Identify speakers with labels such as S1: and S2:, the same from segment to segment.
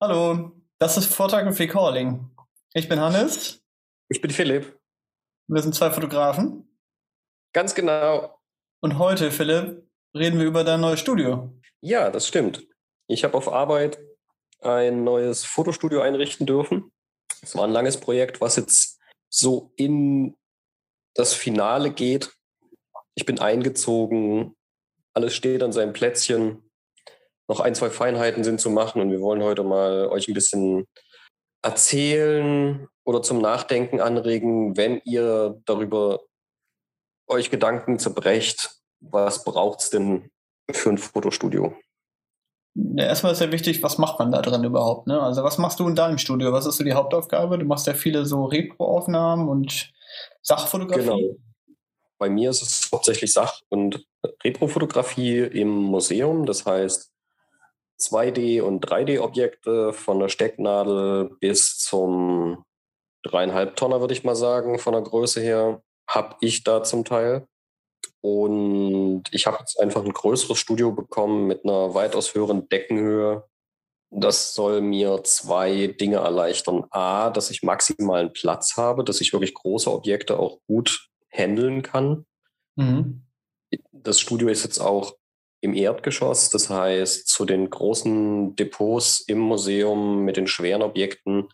S1: Hallo, das ist Photography Calling. Ich bin Hannes.
S2: Ich bin Philipp.
S1: Wir sind zwei Fotografen.
S2: Ganz genau.
S1: Und heute, Philipp, reden wir über dein neues Studio.
S2: Ja, das stimmt. Ich habe auf Arbeit ein neues Fotostudio einrichten dürfen. Es war ein langes Projekt, was jetzt so in das Finale geht. Ich bin eingezogen, alles steht an seinem Plätzchen noch ein, zwei Feinheiten sind zu machen und wir wollen heute mal euch ein bisschen erzählen oder zum Nachdenken anregen, wenn ihr darüber euch Gedanken zerbrecht, was braucht es denn für ein Fotostudio?
S1: Ja, erstmal ist ja wichtig, was macht man da drin überhaupt? Ne? Also was machst du in deinem Studio? Was ist so die Hauptaufgabe? Du machst ja viele so Repro-Aufnahmen und Sachfotografie. Genau.
S2: Bei mir ist es hauptsächlich Sach- und Reprofotografie im Museum. Das heißt, 2D- und 3D-Objekte von der Stecknadel bis zum dreieinhalb Tonner, würde ich mal sagen, von der Größe her, habe ich da zum Teil. Und ich habe jetzt einfach ein größeres Studio bekommen mit einer weitaus höheren Deckenhöhe. Das soll mir zwei Dinge erleichtern. A, dass ich maximalen Platz habe, dass ich wirklich große Objekte auch gut handeln kann. Mhm. Das Studio ist jetzt auch im Erdgeschoss. Das heißt, zu den großen Depots im Museum mit den schweren Objekten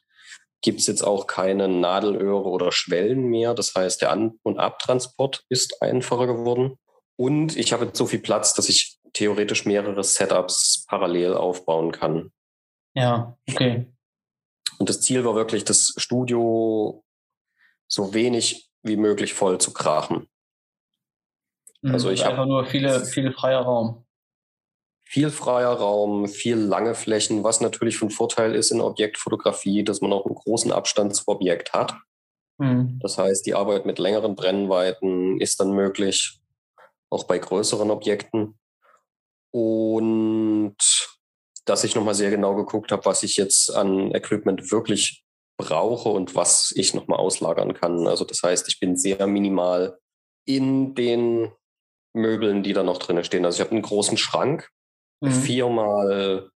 S2: gibt es jetzt auch keine Nadelöhre oder Schwellen mehr. Das heißt, der An- und Abtransport ist einfacher geworden. Und ich habe jetzt so viel Platz, dass ich theoretisch mehrere Setups parallel aufbauen kann.
S1: Ja, okay.
S2: Und das Ziel war wirklich, das Studio so wenig wie möglich voll zu krachen.
S1: Also ich habe nur viele, viel freier Raum.
S2: Viel freier Raum, viel lange Flächen, was natürlich von Vorteil ist in Objektfotografie, dass man auch einen großen Abstand zum Objekt hat. Mhm. Das heißt, die Arbeit mit längeren Brennweiten ist dann möglich, auch bei größeren Objekten. Und dass ich nochmal sehr genau geguckt habe, was ich jetzt an Equipment wirklich brauche und was ich nochmal auslagern kann. Also das heißt, ich bin sehr minimal in den Möbeln, die da noch drin stehen. Also ich habe einen großen Schrank, mhm. viermal,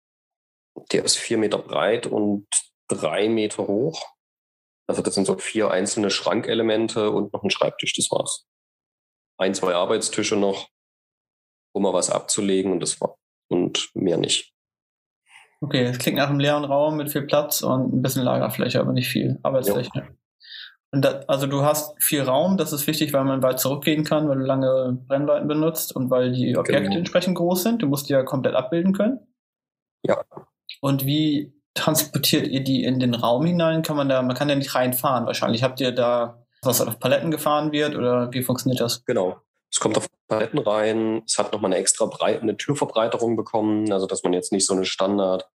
S2: der ist vier Meter breit und drei Meter hoch. Also das sind so vier einzelne Schrankelemente und noch ein Schreibtisch, das war's. Ein, zwei Arbeitstische noch, um mal was abzulegen und das war und mehr nicht.
S1: Okay, das klingt nach einem leeren Raum mit viel Platz und ein bisschen Lagerfläche, aber nicht viel Arbeitsfläche. Ja. Da, also du hast viel Raum, das ist wichtig, weil man weit zurückgehen kann, weil du lange Brennweiten benutzt und weil die Objekte genau. entsprechend groß sind. Du musst die ja komplett abbilden können.
S2: Ja.
S1: Und wie transportiert ihr die in den Raum hinein? Kann man da, man kann ja nicht reinfahren wahrscheinlich. Habt ihr da was auf Paletten gefahren wird oder wie funktioniert das?
S2: Genau. Es kommt auf Paletten rein. Es hat nochmal eine extra breite, eine Türverbreiterung bekommen, also dass man jetzt nicht so eine Standard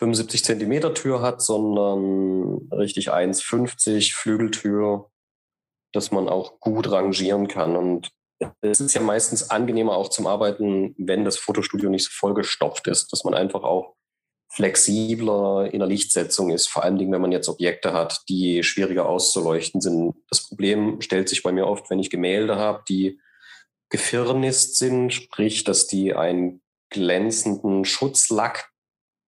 S2: 75 Zentimeter Tür hat, sondern richtig 1,50 Flügeltür, dass man auch gut rangieren kann. Und es ist ja meistens angenehmer auch zum Arbeiten, wenn das Fotostudio nicht so vollgestopft ist, dass man einfach auch flexibler in der Lichtsetzung ist, vor allen Dingen, wenn man jetzt Objekte hat, die schwieriger auszuleuchten sind. Das Problem stellt sich bei mir oft, wenn ich Gemälde habe, die gefirnist sind, sprich, dass die einen glänzenden Schutzlack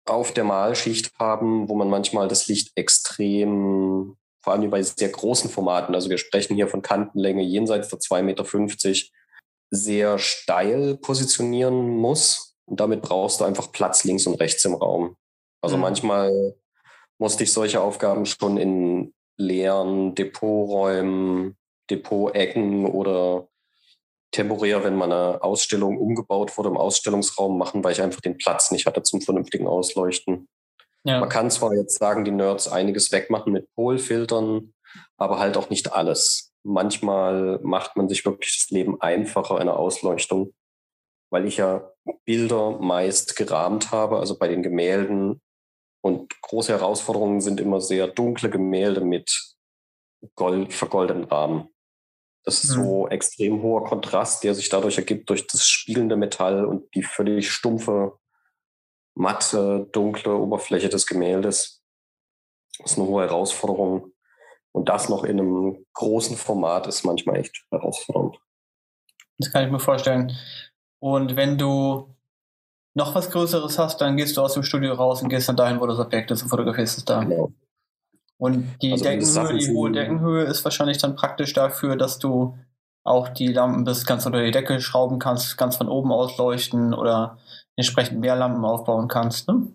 S2: auf der Malschicht haben, wo man manchmal das Licht extrem, vor allem bei sehr großen Formaten, also wir sprechen hier von Kantenlänge jenseits der 2,50 Meter, sehr steil positionieren muss. Und damit brauchst du einfach Platz links und rechts im Raum. Also mhm. manchmal musste ich solche Aufgaben schon in leeren Depoträumen, Depotecken oder temporär, wenn meine Ausstellung umgebaut wurde, im Ausstellungsraum machen, weil ich einfach den Platz nicht hatte zum vernünftigen Ausleuchten. Ja. Man kann zwar jetzt sagen, die Nerds einiges wegmachen mit Polfiltern, aber halt auch nicht alles. Manchmal macht man sich wirklich das Leben einfacher in der Ausleuchtung, weil ich ja Bilder meist gerahmt habe, also bei den Gemälden. Und große Herausforderungen sind immer sehr dunkle Gemälde mit Gold, vergoldeten Rahmen. Das ist mhm. so extrem hoher Kontrast, der sich dadurch ergibt durch das spielende Metall und die völlig stumpfe, matte, dunkle Oberfläche des Gemäldes. Das ist eine hohe Herausforderung. Und das noch in einem großen Format ist manchmal echt herausfordernd.
S1: Das kann ich mir vorstellen. Und wenn du noch was Größeres hast, dann gehst du aus dem Studio raus und gehst dann dahin, wo das Objekt ist und fotografierst es da. Genau. Und die also Deckenhöhe, die hohe Deckenhöhe ist wahrscheinlich dann praktisch dafür, dass du auch die Lampen bis ganz unter die Decke schrauben kannst, ganz von oben ausleuchten oder entsprechend mehr Lampen aufbauen kannst. Ne?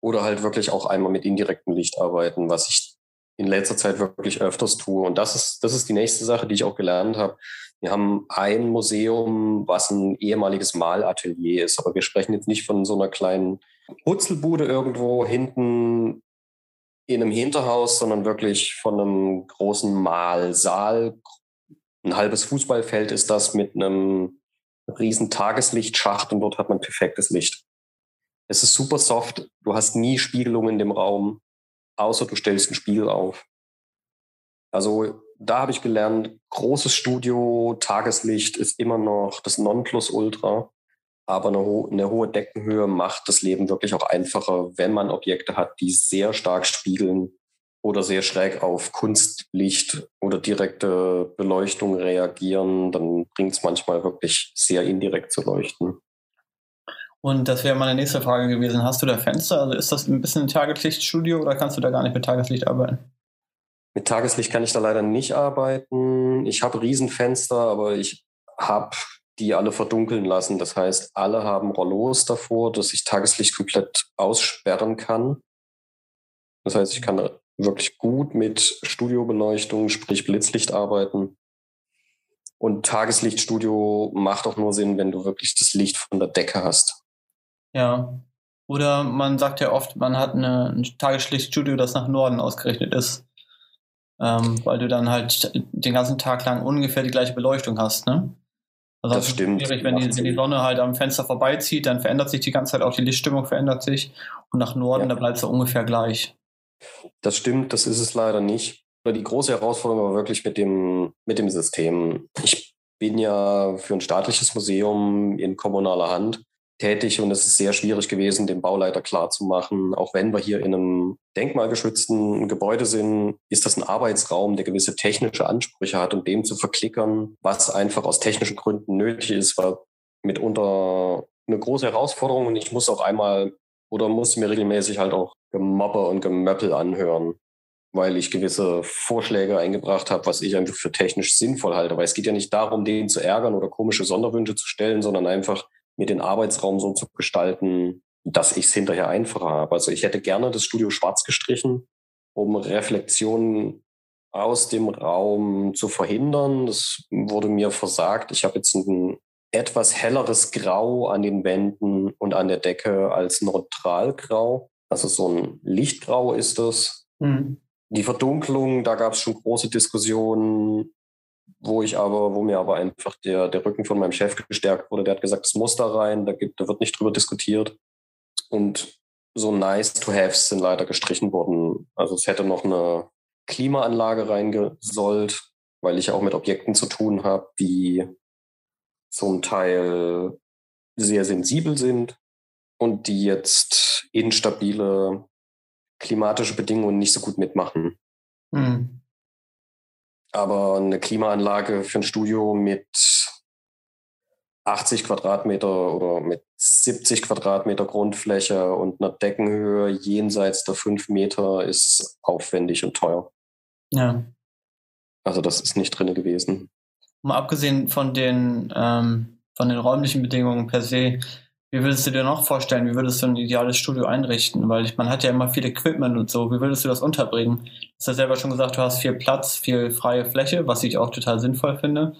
S2: Oder halt wirklich auch einmal mit indirektem Licht arbeiten, was ich in letzter Zeit wirklich öfters tue. Und das ist, das ist die nächste Sache, die ich auch gelernt habe. Wir haben ein Museum, was ein ehemaliges Malatelier ist, aber wir sprechen jetzt nicht von so einer kleinen Putzelbude irgendwo hinten in einem Hinterhaus, sondern wirklich von einem großen Malsaal. Ein halbes Fußballfeld ist das mit einem riesen Tageslichtschacht und dort hat man perfektes Licht. Es ist super soft. Du hast nie Spiegelung in dem Raum, außer du stellst einen Spiegel auf. Also da habe ich gelernt, großes Studio, Tageslicht ist immer noch das Nonplusultra. Aber eine, ho eine, hohe Deckenhöhe macht das Leben wirklich auch einfacher, wenn man Objekte hat, die sehr stark spiegeln oder sehr schräg auf Kunstlicht oder direkte Beleuchtung reagieren. Dann bringt es manchmal wirklich sehr indirekt zu leuchten.
S1: Und das wäre meine nächste Frage gewesen. Hast du da Fenster? Also ist das ein bisschen ein Tageslichtstudio oder kannst du da gar nicht mit Tageslicht arbeiten?
S2: Mit Tageslicht kann ich da leider nicht arbeiten. Ich habe Riesenfenster, aber ich habe die alle verdunkeln lassen. Das heißt, alle haben Rollos davor, dass ich Tageslicht komplett aussperren kann. Das heißt, ich kann wirklich gut mit Studiobeleuchtung, sprich Blitzlicht arbeiten. Und Tageslichtstudio macht auch nur Sinn, wenn du wirklich das Licht von der Decke hast.
S1: Ja. Oder man sagt ja oft, man hat eine, ein Tageslichtstudio, das nach Norden ausgerichtet ist. Ähm, weil du dann halt den ganzen Tag lang ungefähr die gleiche Beleuchtung hast, ne?
S2: Also das stimmt.
S1: Schwierig, wenn die, wenn die, Sonne halt am Fenster vorbeizieht, dann verändert sich die ganze Zeit auch die Lichtstimmung verändert sich und nach Norden, ja. da bleibt es ungefähr gleich.
S2: Das stimmt, das ist es leider nicht. Die große Herausforderung war wirklich mit dem, mit dem System. Ich bin ja für ein staatliches Museum in kommunaler Hand tätig und es ist sehr schwierig gewesen, dem Bauleiter klarzumachen, auch wenn wir hier in einem denkmalgeschützten Gebäude sind, ist das ein Arbeitsraum, der gewisse technische Ansprüche hat und dem zu verklickern, was einfach aus technischen Gründen nötig ist, war mitunter eine große Herausforderung und ich muss auch einmal oder muss mir regelmäßig halt auch Gemobbe und Gemöppel anhören, weil ich gewisse Vorschläge eingebracht habe, was ich einfach für technisch sinnvoll halte. Weil es geht ja nicht darum, den zu ärgern oder komische Sonderwünsche zu stellen, sondern einfach mir den Arbeitsraum so zu gestalten, dass ich es hinterher einfacher habe. Also ich hätte gerne das Studio schwarz gestrichen, um Reflexionen aus dem Raum zu verhindern. Das wurde mir versagt. Ich habe jetzt ein etwas helleres Grau an den Wänden und an der Decke als Neutralgrau. Also so ein Lichtgrau ist das. Mhm. Die Verdunklung, da gab es schon große Diskussionen wo ich aber, wo mir aber einfach der, der Rücken von meinem Chef gestärkt wurde. Der hat gesagt, es muss da rein, da, gibt, da wird nicht drüber diskutiert. Und so nice to haves sind leider gestrichen worden. Also es hätte noch eine Klimaanlage reingesollt, weil ich auch mit Objekten zu tun habe, die zum Teil sehr sensibel sind und die jetzt instabile klimatische Bedingungen nicht so gut mitmachen. Mhm. Aber eine Klimaanlage für ein Studio mit 80 Quadratmeter oder mit 70 Quadratmeter Grundfläche und einer Deckenhöhe jenseits der 5 Meter ist aufwendig und teuer.
S1: Ja.
S2: Also das ist nicht drin gewesen.
S1: Mal abgesehen von den, ähm, von den räumlichen Bedingungen per se, wie würdest du dir noch vorstellen, wie würdest du ein ideales Studio einrichten? Weil ich, man hat ja immer viel Equipment und so. Wie würdest du das unterbringen? Du hast ja selber schon gesagt, du hast viel Platz, viel freie Fläche, was ich auch total sinnvoll finde.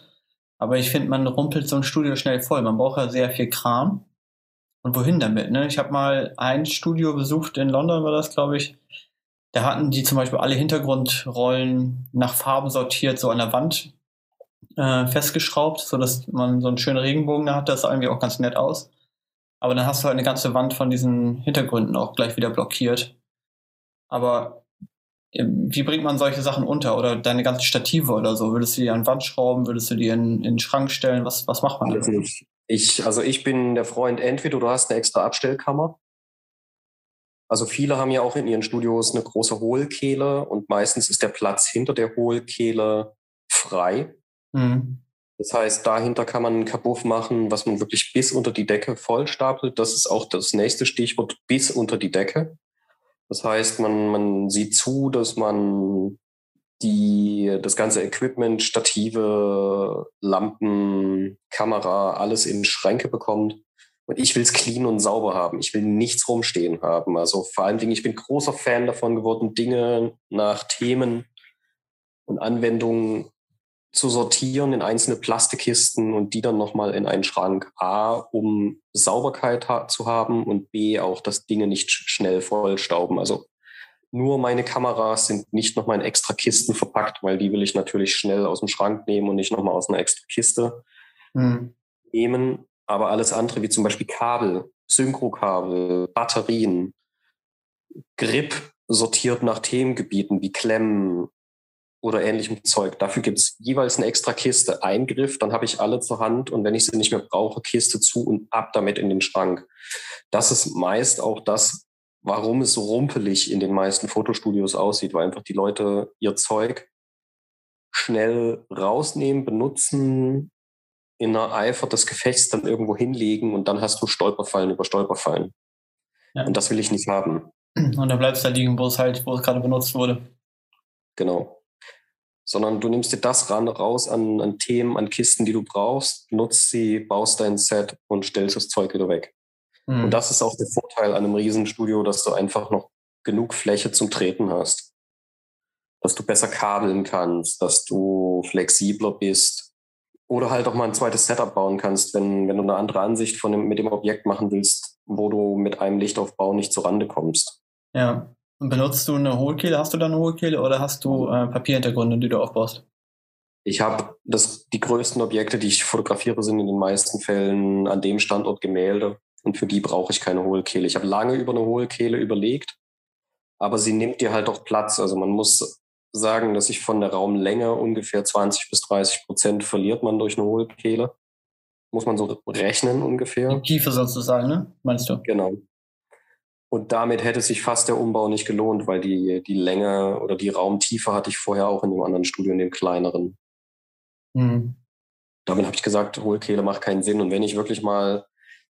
S1: Aber ich finde, man rumpelt so ein Studio schnell voll. Man braucht ja sehr viel Kram. Und wohin damit? Ne? Ich habe mal ein Studio besucht in London, war das, glaube ich. Da hatten die zum Beispiel alle Hintergrundrollen nach Farben sortiert, so an der Wand äh, festgeschraubt, sodass man so einen schönen Regenbogen da hat. Das sah irgendwie auch ganz nett aus. Aber dann hast du halt eine ganze Wand von diesen Hintergründen auch gleich wieder blockiert. Aber ähm, wie bringt man solche Sachen unter? Oder deine ganzen Stative oder so? Würdest du die an Wand schrauben? Würdest du die in, in den Schrank stellen? Was, was macht man
S2: da? Ich, also ich bin der Freund, entweder du hast eine extra Abstellkammer. Also viele haben ja auch in ihren Studios eine große Hohlkehle und meistens ist der Platz hinter der Hohlkehle frei. Mhm. Das heißt, dahinter kann man einen Kabuff machen, was man wirklich bis unter die Decke voll stapelt. Das ist auch das nächste Stichwort, bis unter die Decke. Das heißt, man, man sieht zu, dass man die, das ganze Equipment, Stative, Lampen, Kamera, alles in Schränke bekommt. Und ich will es clean und sauber haben. Ich will nichts rumstehen haben. Also vor allen Dingen, ich bin großer Fan davon geworden, Dinge nach Themen und Anwendungen zu sortieren in einzelne Plastikkisten und die dann nochmal in einen Schrank. A, um Sauberkeit ha zu haben und B, auch, dass Dinge nicht schnell vollstauben. Also nur meine Kameras sind nicht nochmal in extra Kisten verpackt, weil die will ich natürlich schnell aus dem Schrank nehmen und nicht nochmal aus einer extra Kiste mhm. nehmen. Aber alles andere, wie zum Beispiel Kabel, Synchrokabel, Batterien, Grip sortiert nach Themengebieten wie Klemmen oder ähnlichem Zeug. Dafür gibt es jeweils eine extra Kiste. Eingriff, dann habe ich alle zur Hand und wenn ich sie nicht mehr brauche, Kiste zu und ab damit in den Schrank. Das ist meist auch das, warum es so rumpelig in den meisten Fotostudios aussieht, weil einfach die Leute ihr Zeug schnell rausnehmen, benutzen, in einer Eifer des Gefechts dann irgendwo hinlegen und dann hast du Stolperfallen über Stolperfallen. Ja. Und das will ich nicht haben.
S1: Und dann bleibst du da liegen, wo es halt, wo es gerade benutzt wurde.
S2: Genau. Sondern du nimmst dir das ran, raus an, an Themen, an Kisten, die du brauchst, nutzt sie, baust dein Set und stellst das Zeug wieder weg. Mhm. Und das ist auch der Vorteil an einem Riesenstudio, dass du einfach noch genug Fläche zum Treten hast. Dass du besser kabeln kannst, dass du flexibler bist. Oder halt auch mal ein zweites Setup bauen kannst, wenn, wenn du eine andere Ansicht von dem, mit dem Objekt machen willst, wo du mit einem Lichtaufbau nicht zur Rande kommst.
S1: Ja. Und benutzt du eine Hohlkehle? Hast du da eine Hohlkehle oder hast du äh, Papierhintergründe, die du aufbaust?
S2: Ich habe die größten Objekte, die ich fotografiere, sind in den meisten Fällen an dem Standort Gemälde. Und für die brauche ich keine Hohlkehle. Ich habe lange über eine Hohlkehle überlegt, aber sie nimmt dir halt auch Platz. Also man muss sagen, dass ich von der Raumlänge ungefähr 20 bis 30 Prozent verliert man durch eine Hohlkehle. Muss man so rechnen ungefähr.
S1: Die Tiefe sozusagen, ne? Meinst du?
S2: Genau. Und damit hätte sich fast der Umbau nicht gelohnt, weil die, die Länge oder die Raumtiefe hatte ich vorher auch in dem anderen Studio, in dem kleineren. Mhm. Damit habe ich gesagt, Hohlkehle macht keinen Sinn. Und wenn ich wirklich mal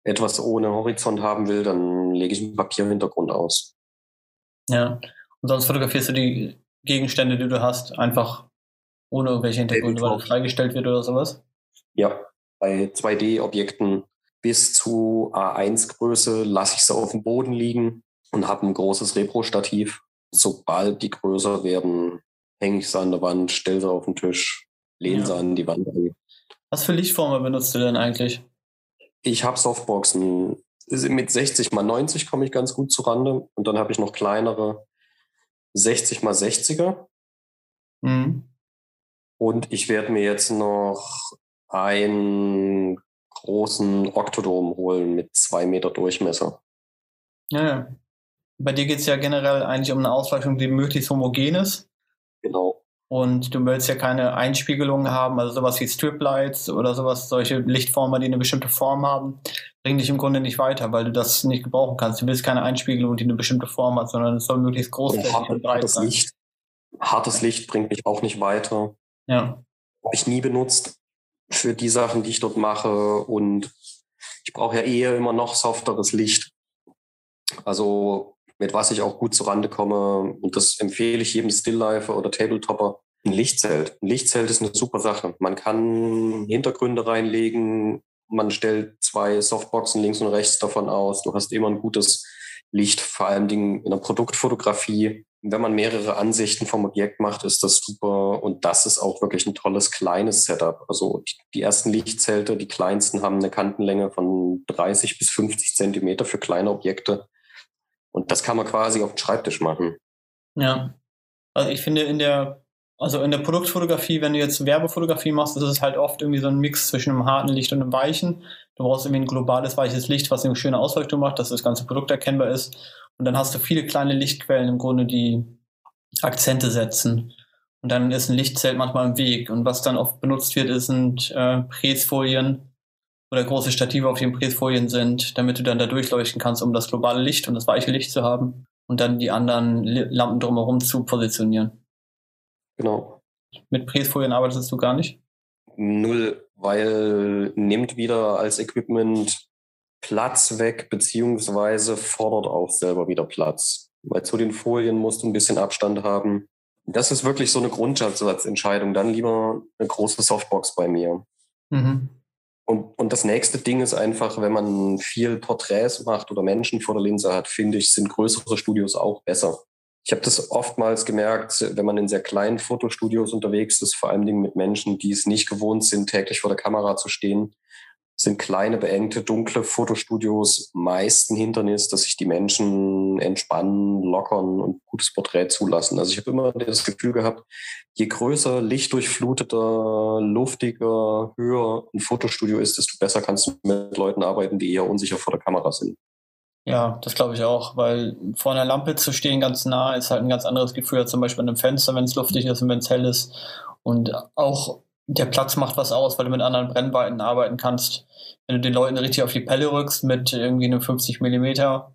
S2: etwas ohne Horizont haben will, dann lege ich einen Papierhintergrund aus.
S1: Ja. Und sonst fotografierst du die Gegenstände, die du hast, einfach ohne irgendwelche Hintergründe, weil das freigestellt wird oder sowas?
S2: Ja, bei 2D-Objekten bis zu A1-Größe lasse ich sie auf dem Boden liegen und habe ein großes Repro-Stativ. Sobald die größer werden, hänge ich sie an der Wand, stelle sie auf den Tisch, lehne ja. sie an die Wand an.
S1: Was für Lichtformen benutzt du denn eigentlich?
S2: Ich habe Softboxen. Mit 60 mal 90 komme ich ganz gut zurande. Und dann habe ich noch kleinere 60 mal 60er. Mhm. Und ich werde mir jetzt noch einen großen Oktodom holen mit zwei Meter Durchmesser.
S1: Ja, ja. Bei dir geht es ja generell eigentlich um eine Ausleuchtung, die möglichst homogen ist.
S2: Genau.
S1: Und du willst ja keine Einspiegelungen haben, also sowas wie Striplights oder sowas, solche Lichtformer, die eine bestimmte Form haben, bringen dich im Grunde nicht weiter, weil du das nicht gebrauchen kannst. Du willst keine Einspiegelung, die eine bestimmte Form hat, sondern es soll möglichst großflächig und breit sein.
S2: Licht, hartes Licht bringt mich auch nicht weiter.
S1: Ja.
S2: Habe ich nie benutzt für die Sachen, die ich dort mache. Und ich brauche ja eher immer noch softeres Licht. Also mit was ich auch gut zurande komme. Und das empfehle ich jedem Stilllifer oder Tabletopper. Ein Lichtzelt. Ein Lichtzelt ist eine super Sache. Man kann Hintergründe reinlegen. Man stellt zwei Softboxen links und rechts davon aus. Du hast immer ein gutes Licht, vor allen Dingen in der Produktfotografie. Wenn man mehrere Ansichten vom Objekt macht, ist das super. Und das ist auch wirklich ein tolles kleines Setup. Also die ersten Lichtzelte, die kleinsten, haben eine Kantenlänge von 30 bis 50 Zentimeter für kleine Objekte. Und das kann man quasi auf dem Schreibtisch machen.
S1: Ja. Also ich finde in der, also in der Produktfotografie, wenn du jetzt Werbefotografie machst, ist es halt oft irgendwie so ein Mix zwischen einem harten Licht und einem weichen. Du brauchst irgendwie ein globales weiches Licht, was eine schöne Ausleuchtung macht, dass das ganze Produkt erkennbar ist. Und dann hast du viele kleine Lichtquellen im Grunde, die Akzente setzen. Und dann ist ein Lichtzelt manchmal im Weg. Und was dann oft benutzt wird, sind äh, Pressfolien, oder große Stative auf den Pressfolien sind, damit du dann da durchleuchten kannst, um das globale Licht und das weiche Licht zu haben und dann die anderen Lampen drumherum zu positionieren.
S2: Genau.
S1: Mit Pressfolien arbeitest du gar nicht?
S2: Null, weil nimmt wieder als Equipment Platz weg, beziehungsweise fordert auch selber wieder Platz. Weil zu den Folien musst du ein bisschen Abstand haben. Das ist wirklich so eine Grundsatzentscheidung. Dann lieber eine große Softbox bei mir. Mhm. Und, und das nächste Ding ist einfach, wenn man viel Porträts macht oder Menschen vor der Linse hat, finde ich, sind größere Studios auch besser. Ich habe das oftmals gemerkt, wenn man in sehr kleinen Fotostudios unterwegs ist, vor allen Dingen mit Menschen, die es nicht gewohnt sind, täglich vor der Kamera zu stehen, sind kleine, beengte, dunkle Fotostudios meist ein Hindernis, dass sich die Menschen entspannen, lockern und gutes Porträt zulassen. Also ich habe immer das Gefühl gehabt, je größer, lichtdurchfluteter, luftiger, höher ein Fotostudio ist, desto besser kannst du mit Leuten arbeiten, die eher unsicher vor der Kamera sind.
S1: Ja, das glaube ich auch, weil vor einer Lampe zu stehen ganz nah ist halt ein ganz anderes Gefühl als zum Beispiel an einem Fenster, wenn es luftig ist und wenn es hell ist. Und auch der Platz macht was aus, weil du mit anderen Brennweiten arbeiten kannst. Wenn du den Leuten richtig auf die Pelle rückst mit irgendwie einem 50 Millimeter,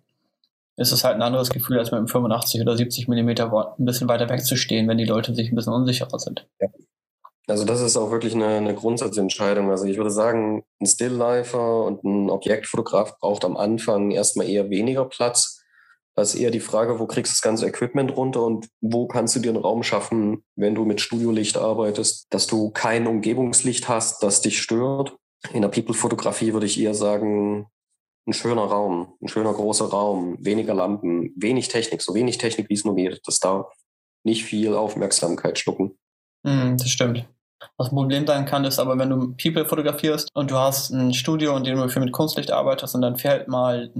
S1: ist es halt ein anderes Gefühl, als mit einem 85 oder 70 Millimeter ein bisschen weiter weg zu stehen, wenn die Leute sich ein bisschen unsicherer sind. Ja.
S2: Also das ist auch wirklich eine, eine Grundsatzentscheidung. Also ich würde sagen, ein Stilllifer und ein Objektfotograf braucht am Anfang erstmal eher weniger Platz. Da ist eher die Frage, wo kriegst du das ganze Equipment runter und wo kannst du dir einen Raum schaffen, wenn du mit Studiolicht arbeitest, dass du kein Umgebungslicht hast, das dich stört. In der People-Fotografie würde ich eher sagen, ein schöner Raum, ein schöner großer Raum, weniger Lampen, wenig Technik, so wenig Technik, wie es nur geht. Das darf nicht viel Aufmerksamkeit schlucken.
S1: Mm, das stimmt. Ein Problem sein kann, ist aber, wenn du People fotografierst und du hast ein Studio, in dem du viel mit Kunstlicht arbeitest und dann fällt mal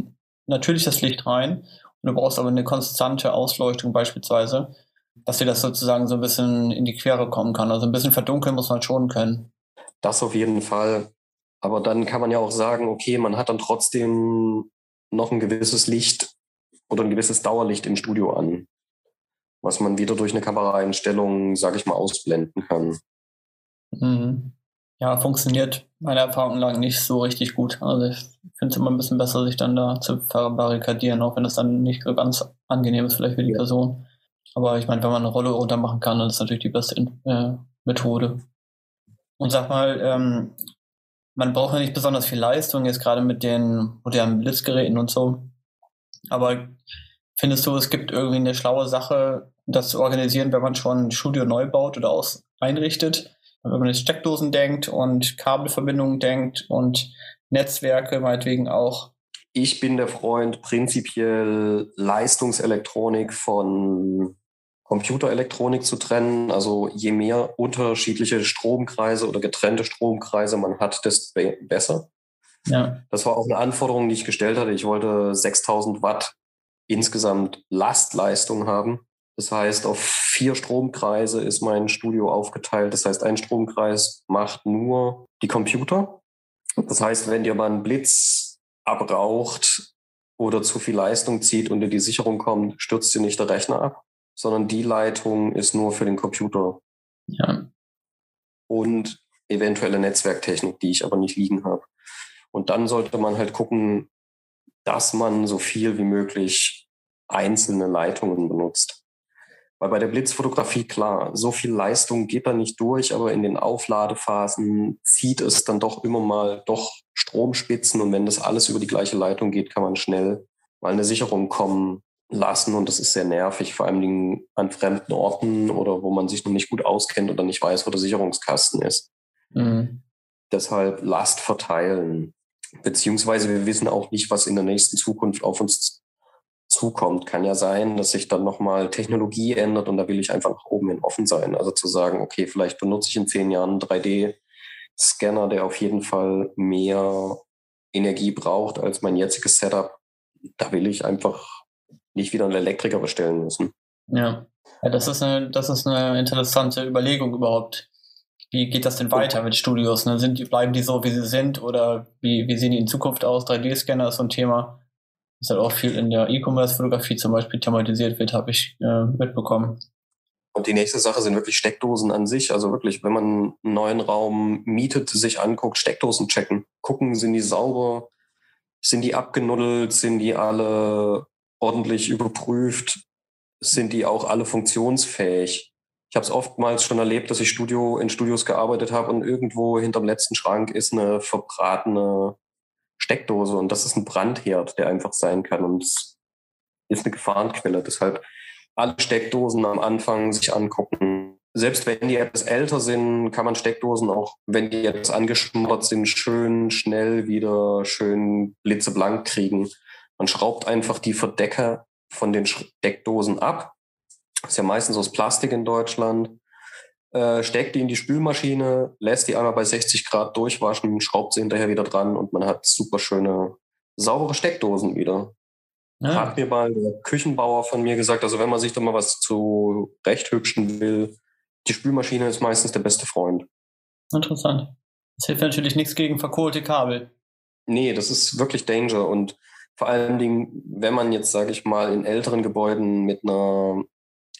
S1: natürlich das Licht rein du brauchst aber eine konstante Ausleuchtung beispielsweise, dass dir das sozusagen so ein bisschen in die Quere kommen kann. Also ein bisschen verdunkeln muss man schon können.
S2: Das auf jeden Fall. Aber dann kann man ja auch sagen, okay, man hat dann trotzdem noch ein gewisses Licht oder ein gewisses Dauerlicht im Studio an, was man wieder durch eine Kameraeinstellung, sage ich mal, ausblenden kann.
S1: Mhm. Ja, funktioniert meiner Erfahrung nach nicht so richtig gut. Also ich finde es immer ein bisschen besser, sich dann da zu verbarrikadieren, auch wenn es dann nicht ganz angenehm ist, vielleicht für die Person. Aber ich meine, wenn man eine Rolle runter machen kann, dann ist das natürlich die beste äh, Methode. Und sag mal, ähm, man braucht ja nicht besonders viel Leistung, jetzt gerade mit den modernen Blitzgeräten und so. Aber findest du, es gibt irgendwie eine schlaue Sache, das zu organisieren, wenn man schon ein Studio neu baut oder aus einrichtet? Wenn man jetzt Steckdosen denkt und Kabelverbindungen denkt und Netzwerke meinetwegen auch.
S2: Ich bin der Freund prinzipiell Leistungselektronik von Computerelektronik zu trennen. Also je mehr unterschiedliche Stromkreise oder getrennte Stromkreise man hat, desto besser. Ja. Das war auch eine Anforderung, die ich gestellt hatte. Ich wollte 6000 Watt insgesamt Lastleistung haben. Das heißt, auf vier Stromkreise ist mein Studio aufgeteilt. Das heißt, ein Stromkreis macht nur die Computer. Das heißt, wenn dir mal ein Blitz abraucht oder zu viel Leistung zieht und dir die Sicherung kommt, stürzt dir nicht der Rechner ab, sondern die Leitung ist nur für den Computer. Ja. Und eventuelle Netzwerktechnik, die ich aber nicht liegen habe. Und dann sollte man halt gucken, dass man so viel wie möglich einzelne Leitungen benutzt. Weil bei der Blitzfotografie, klar, so viel Leistung geht da nicht durch, aber in den Aufladephasen zieht es dann doch immer mal doch Stromspitzen und wenn das alles über die gleiche Leitung geht, kann man schnell mal eine Sicherung kommen lassen und das ist sehr nervig, vor allem an fremden Orten oder wo man sich noch nicht gut auskennt oder nicht weiß, wo der Sicherungskasten ist. Mhm. Deshalb Last verteilen. Beziehungsweise wir wissen auch nicht, was in der nächsten Zukunft auf uns zukommt. Kann ja sein, dass sich dann nochmal Technologie ändert und da will ich einfach nach oben hin offen sein. Also zu sagen, okay, vielleicht benutze ich in zehn Jahren einen 3D-Scanner, der auf jeden Fall mehr Energie braucht als mein jetziges Setup. Da will ich einfach nicht wieder einen Elektriker bestellen müssen.
S1: Ja, ja das, ist eine, das ist eine interessante Überlegung überhaupt. Wie geht das denn weiter mit Studios? Ne? Sind die, bleiben die so, wie sie sind oder wie, wie sehen die in Zukunft aus? 3D-Scanner ist so ein Thema das halt auch viel in der E-Commerce-Fotografie zum Beispiel thematisiert wird, habe ich äh, mitbekommen.
S2: Und die nächste Sache sind wirklich Steckdosen an sich. Also wirklich, wenn man einen neuen Raum mietet, sich anguckt, Steckdosen checken. Gucken, sind die sauber? Sind die abgenuddelt? Sind die alle ordentlich überprüft? Sind die auch alle funktionsfähig? Ich habe es oftmals schon erlebt, dass ich Studio in Studios gearbeitet habe und irgendwo hinterm letzten Schrank ist eine verbratene Steckdose und das ist ein Brandherd, der einfach sein kann und es ist eine Gefahrenquelle. Deshalb alle Steckdosen am Anfang sich angucken. Selbst wenn die etwas älter sind, kann man Steckdosen auch, wenn die etwas angeschmort sind, schön schnell wieder schön blitzeblank kriegen. Man schraubt einfach die Verdecker von den Steckdosen ab ist ja meistens aus Plastik in Deutschland, äh, steckt die in die Spülmaschine, lässt die einmal bei 60 Grad durchwaschen, schraubt sie hinterher wieder dran und man hat super schöne, saubere Steckdosen wieder. Ja. Hat mir mal der Küchenbauer von mir gesagt, also wenn man sich da mal was zu recht hübschen will, die Spülmaschine ist meistens der beste Freund.
S1: Interessant. Das hilft natürlich nichts gegen verkohlte Kabel.
S2: Nee, das ist wirklich Danger. Und vor allen Dingen, wenn man jetzt, sage ich mal, in älteren Gebäuden mit einer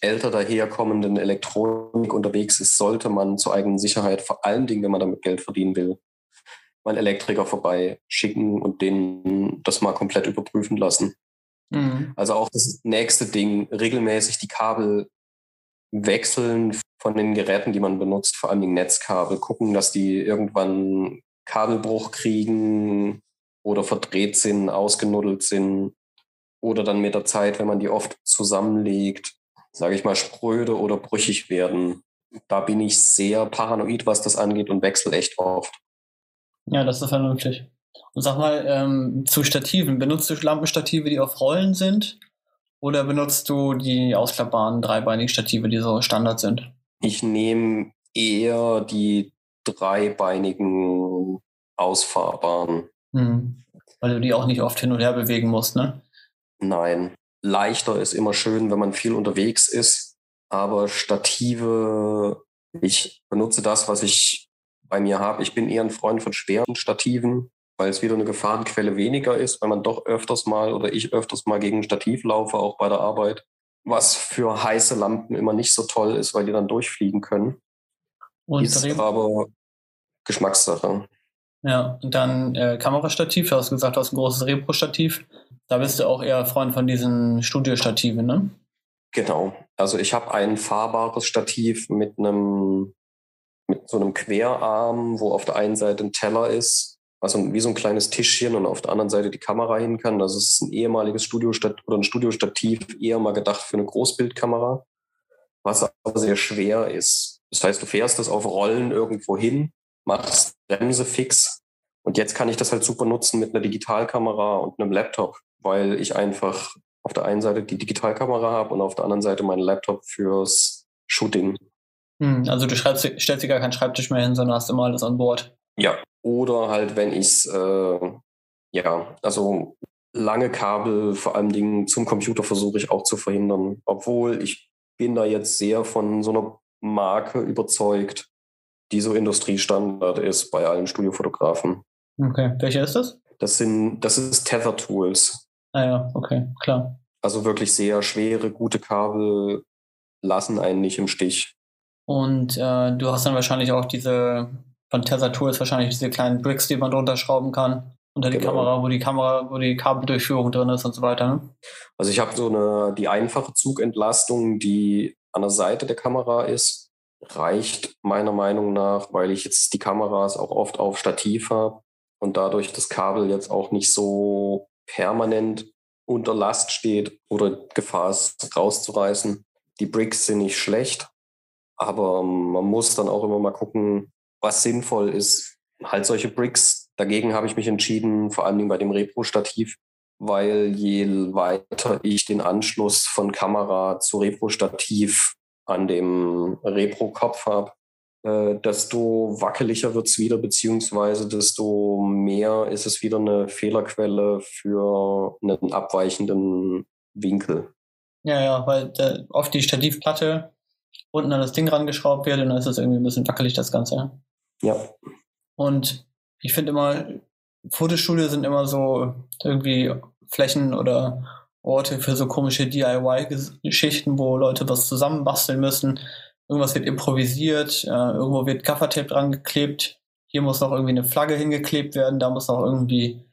S2: älter daherkommenden Elektronik unterwegs ist, sollte man zur eigenen Sicherheit, vor allen Dingen, wenn man damit Geld verdienen will, mal einen Elektriker vorbei schicken und den das mal komplett überprüfen lassen. Mhm. Also auch das nächste Ding, regelmäßig die Kabel wechseln von den Geräten, die man benutzt, vor allen Dingen Netzkabel, gucken, dass die irgendwann Kabelbruch kriegen oder verdreht sind, ausgenuddelt sind oder dann mit der Zeit, wenn man die oft zusammenlegt, sage ich mal, spröde oder brüchig werden. Da bin ich sehr paranoid, was das angeht und wechsle echt oft.
S1: Ja, das ist vernünftig. Und sag mal, ähm, zu Stativen, benutzt du Lampenstative, die auf Rollen sind? Oder benutzt du die ausklappbaren dreibeinigen Stative, die so Standard sind?
S2: Ich nehme eher die dreibeinigen ausfahrbaren.
S1: Hm. Weil du die auch nicht oft hin und her bewegen musst, ne?
S2: Nein leichter ist immer schön, wenn man viel unterwegs ist. Aber Stative, ich benutze das, was ich bei mir habe. Ich bin eher ein Freund von schweren Stativen, weil es wieder eine Gefahrenquelle weniger ist, weil man doch öfters mal oder ich öfters mal gegen ein Stativ laufe, auch bei der Arbeit. Was für heiße Lampen immer nicht so toll ist, weil die dann durchfliegen können. Und ist aber Geschmackssache.
S1: Ja, und dann äh, Kamerastativ, du hast gesagt, du hast ein großes Repro-Stativ. Da bist du auch eher Freund von diesen Studiostativen, ne?
S2: Genau. Also ich habe ein fahrbares Stativ mit einem mit so einem Querarm, wo auf der einen Seite ein Teller ist, also wie so ein kleines Tischchen und auf der anderen Seite die Kamera hin kann. Das ist ein ehemaliges Studiostativ oder ein Studiostativ, eher mal gedacht für eine Großbildkamera, was aber sehr schwer ist. Das heißt, du fährst das auf Rollen irgendwo hin, machst Bremse fix und jetzt kann ich das halt super nutzen mit einer Digitalkamera und einem Laptop weil ich einfach auf der einen Seite die Digitalkamera habe und auf der anderen Seite meinen Laptop fürs Shooting.
S1: Hm, also du schreibst, stellst dir gar keinen Schreibtisch mehr hin, sondern hast immer alles an Bord.
S2: Ja, oder halt, wenn ich es, äh, ja, also lange Kabel, vor allem Dingen zum Computer versuche ich auch zu verhindern. Obwohl ich bin da jetzt sehr von so einer Marke überzeugt, die so Industriestandard ist bei allen Studiofotografen.
S1: Okay, welche ist das?
S2: Das sind, das ist Tether Tools.
S1: Ah ja, okay, klar.
S2: Also wirklich sehr schwere, gute Kabel lassen einen nicht im Stich.
S1: Und äh, du hast dann wahrscheinlich auch diese, von Tether Tools wahrscheinlich diese kleinen Bricks, die man drunter schrauben kann unter die genau. Kamera, wo die Kamera, wo die Kabeldurchführung drin ist und so weiter. Ne?
S2: Also ich habe so eine die einfache Zugentlastung, die an der Seite der Kamera ist, reicht meiner Meinung nach, weil ich jetzt die Kameras auch oft auf Stativ habe und dadurch das Kabel jetzt auch nicht so permanent unter Last steht oder Gefahr ist, rauszureißen. Die Bricks sind nicht schlecht, aber man muss dann auch immer mal gucken, was sinnvoll ist. Halt solche Bricks. Dagegen habe ich mich entschieden, vor allem bei dem Repro-Stativ, weil je weiter ich den Anschluss von Kamera zu Repro-Stativ an dem Repro-Kopf habe, äh, desto wackeliger wird es wieder, beziehungsweise desto mehr ist es wieder eine Fehlerquelle für einen abweichenden Winkel.
S1: Ja, ja, weil da oft die Stativplatte unten an das Ding rangeschraubt wird und dann ist es irgendwie ein bisschen wackelig, das Ganze.
S2: Ja.
S1: Und ich finde immer, Fotostudio sind immer so irgendwie Flächen oder Orte für so komische DIY-Geschichten, wo Leute was zusammenbasteln müssen irgendwas wird improvisiert, äh, irgendwo wird Gaffertape dran geklebt, hier muss noch irgendwie eine Flagge hingeklebt werden, da muss noch irgendwie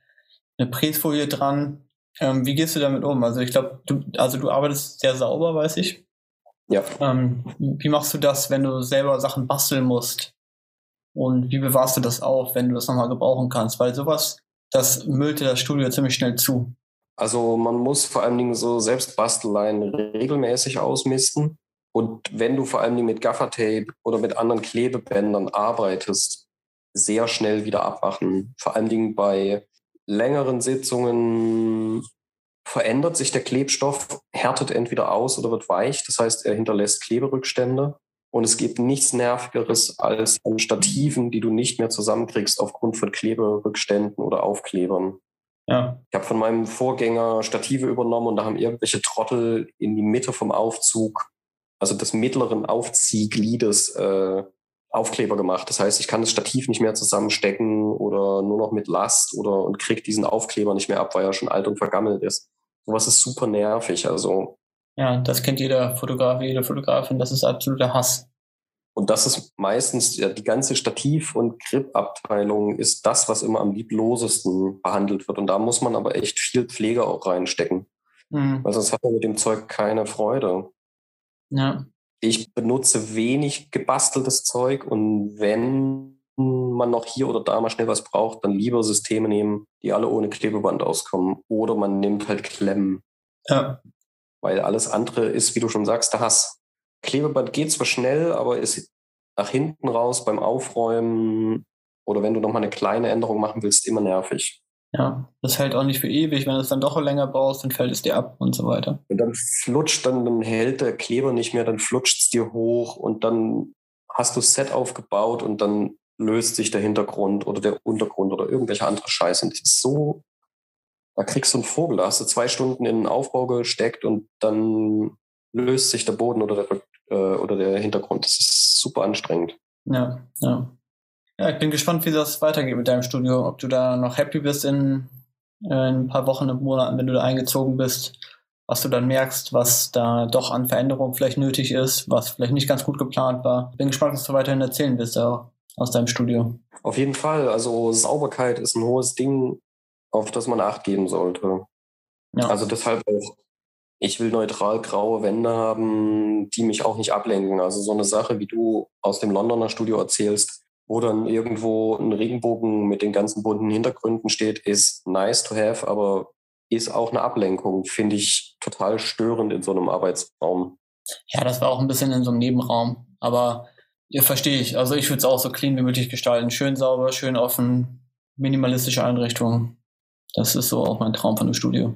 S1: eine Pressfolie dran. Ähm, wie gehst du damit um? Also ich glaube, du, also du arbeitest sehr sauber, weiß ich.
S2: Ja.
S1: Ähm, wie machst du das, wenn du selber Sachen basteln musst? Und wie bewahrst du das auf, wenn du das nochmal gebrauchen kannst? Weil sowas, das müllte das Studio ziemlich schnell zu.
S2: Also man muss vor allen Dingen so Selbstbasteleien regelmäßig ausmisten. Und wenn du vor allem mit Gaffertape oder mit anderen Klebebändern arbeitest, sehr schnell wieder abmachen. Vor allen Dingen bei längeren Sitzungen verändert sich der Klebstoff, härtet entweder aus oder wird weich. Das heißt, er hinterlässt Kleberückstände. Und es gibt nichts Nervigeres als Stativen, die du nicht mehr zusammenkriegst aufgrund von Kleberückständen oder Aufklebern.
S1: Ja.
S2: Ich habe von meinem Vorgänger Stative übernommen und da haben irgendwelche Trottel in die Mitte vom Aufzug, also des mittleren Aufziehgliedes, äh, Aufkleber gemacht. Das heißt, ich kann das Stativ nicht mehr zusammenstecken oder nur noch mit Last oder und krieg diesen Aufkleber nicht mehr ab, weil er schon alt und vergammelt ist. Sowas ist super nervig. Also
S1: ja, das kennt jeder Fotograf, jede Fotografin. Das ist absoluter Hass.
S2: Und das ist meistens, ja, die ganze Stativ- und Grip-Abteilung ist das, was immer am lieblosesten behandelt wird. Und da muss man aber echt viel Pflege auch reinstecken. Mhm. Weil sonst hat man mit dem Zeug keine Freude.
S1: Ja.
S2: Ich benutze wenig gebasteltes Zeug und wenn man noch hier oder da mal schnell was braucht, dann lieber Systeme nehmen, die alle ohne Klebeband auskommen. Oder man nimmt halt Klemmen.
S1: Ja.
S2: Weil alles andere ist, wie du schon sagst, der Hass. Klebeband geht zwar schnell, aber ist nach hinten raus beim Aufräumen oder wenn du nochmal eine kleine Änderung machen willst, immer nervig.
S1: Ja, das hält auch nicht für ewig. Wenn du es dann doch länger brauchst, dann fällt es dir ab und so weiter.
S2: Und dann flutscht, dann, dann hält der Kleber nicht mehr, dann flutscht es dir hoch und dann hast du das Set aufgebaut und dann löst sich der Hintergrund oder der Untergrund oder irgendwelche andere Scheiße. Und das ist so, da kriegst du einen Vogel. Da hast du zwei Stunden in den Aufbau gesteckt und dann löst sich der Boden oder der, äh, oder der Hintergrund. Das ist super anstrengend.
S1: Ja, ja. Ja, ich bin gespannt, wie das weitergeht mit deinem Studio. Ob du da noch happy bist in, in ein paar Wochen und Monaten, wenn du da eingezogen bist. Was du dann merkst, was da doch an Veränderungen vielleicht nötig ist, was vielleicht nicht ganz gut geplant war. Bin gespannt, was du weiterhin erzählen wirst auch aus deinem Studio.
S2: Auf jeden Fall. Also Sauberkeit ist ein hohes Ding, auf das man Acht geben sollte. Ja. Also deshalb auch ich will neutral graue Wände haben, die mich auch nicht ablenken. Also so eine Sache, wie du aus dem Londoner Studio erzählst, wo dann irgendwo ein Regenbogen mit den ganzen bunten Hintergründen steht, ist nice to have, aber ist auch eine Ablenkung, finde ich total störend in so einem Arbeitsraum.
S1: Ja, das war auch ein bisschen in so einem Nebenraum, aber ja, verstehe ich. Also ich würde es auch so clean wie möglich gestalten. Schön sauber, schön offen, minimalistische Einrichtungen. Das ist so auch mein Traum von dem Studio.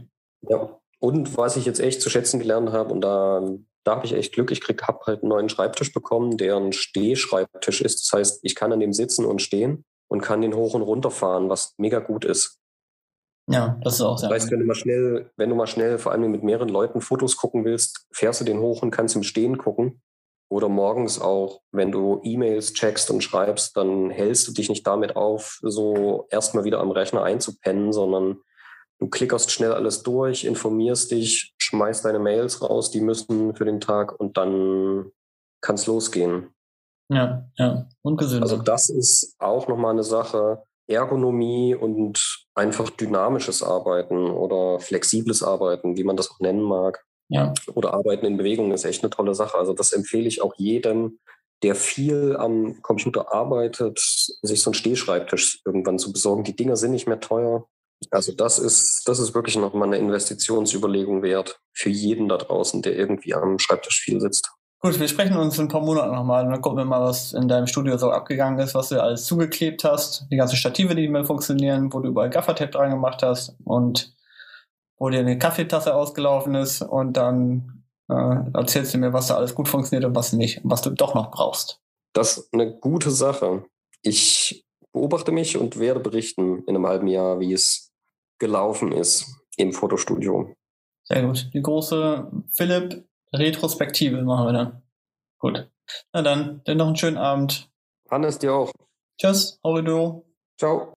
S2: Ja, und was ich jetzt echt zu schätzen gelernt habe, und da, da habe ich echt Glück, ich habe halt einen neuen Schreibtisch bekommen, der ein Stehschreibtisch ist. Das heißt, ich kann an dem sitzen und stehen und kann den hoch und runter fahren, was mega gut ist.
S1: Ja, das ist auch sehr
S2: Das heißt, wenn du mal schnell, wenn du mal schnell vor allem mit mehreren Leuten Fotos gucken willst, fährst du den hoch und kannst im Stehen gucken. Oder morgens auch, wenn du E-Mails checkst und schreibst, dann hältst du dich nicht damit auf, so erstmal wieder am Rechner einzupennen, sondern Du klickerst schnell alles durch, informierst dich, schmeißt deine Mails raus, die müssen für den Tag und dann kann es losgehen.
S1: Ja, ja. Und gesünder.
S2: Also das ist auch nochmal eine Sache. Ergonomie und einfach dynamisches Arbeiten oder flexibles Arbeiten, wie man das auch nennen mag.
S1: Ja.
S2: Oder Arbeiten in Bewegung ist echt eine tolle Sache. Also das empfehle ich auch jedem, der viel am Computer arbeitet, sich so einen Stehschreibtisch irgendwann zu besorgen. Die Dinger sind nicht mehr teuer. Also das ist, das ist wirklich nochmal eine Investitionsüberlegung wert für jeden da draußen, der irgendwie am Schreibtisch viel sitzt.
S1: Gut, wir sprechen uns in ein paar Monaten nochmal und dann gucken wir mal, was in deinem Studio so abgegangen ist, was du alles zugeklebt hast, die ganzen Stative, die nicht mehr funktionieren, wo du überall Gaffertape dran gemacht hast und wo dir eine Kaffeetasse ausgelaufen ist und dann äh, erzählst du mir, was da alles gut funktioniert und was nicht und was du doch noch brauchst.
S2: Das ist eine gute Sache. Ich beobachte mich und werde berichten in einem halben Jahr, wie es gelaufen ist im Fotostudio.
S1: Sehr gut. Die große Philipp Retrospektive machen wir dann. Gut. Na dann, dann noch einen schönen Abend.
S2: Hannes, dir auch.
S1: Tschüss, Horido.
S2: Ciao.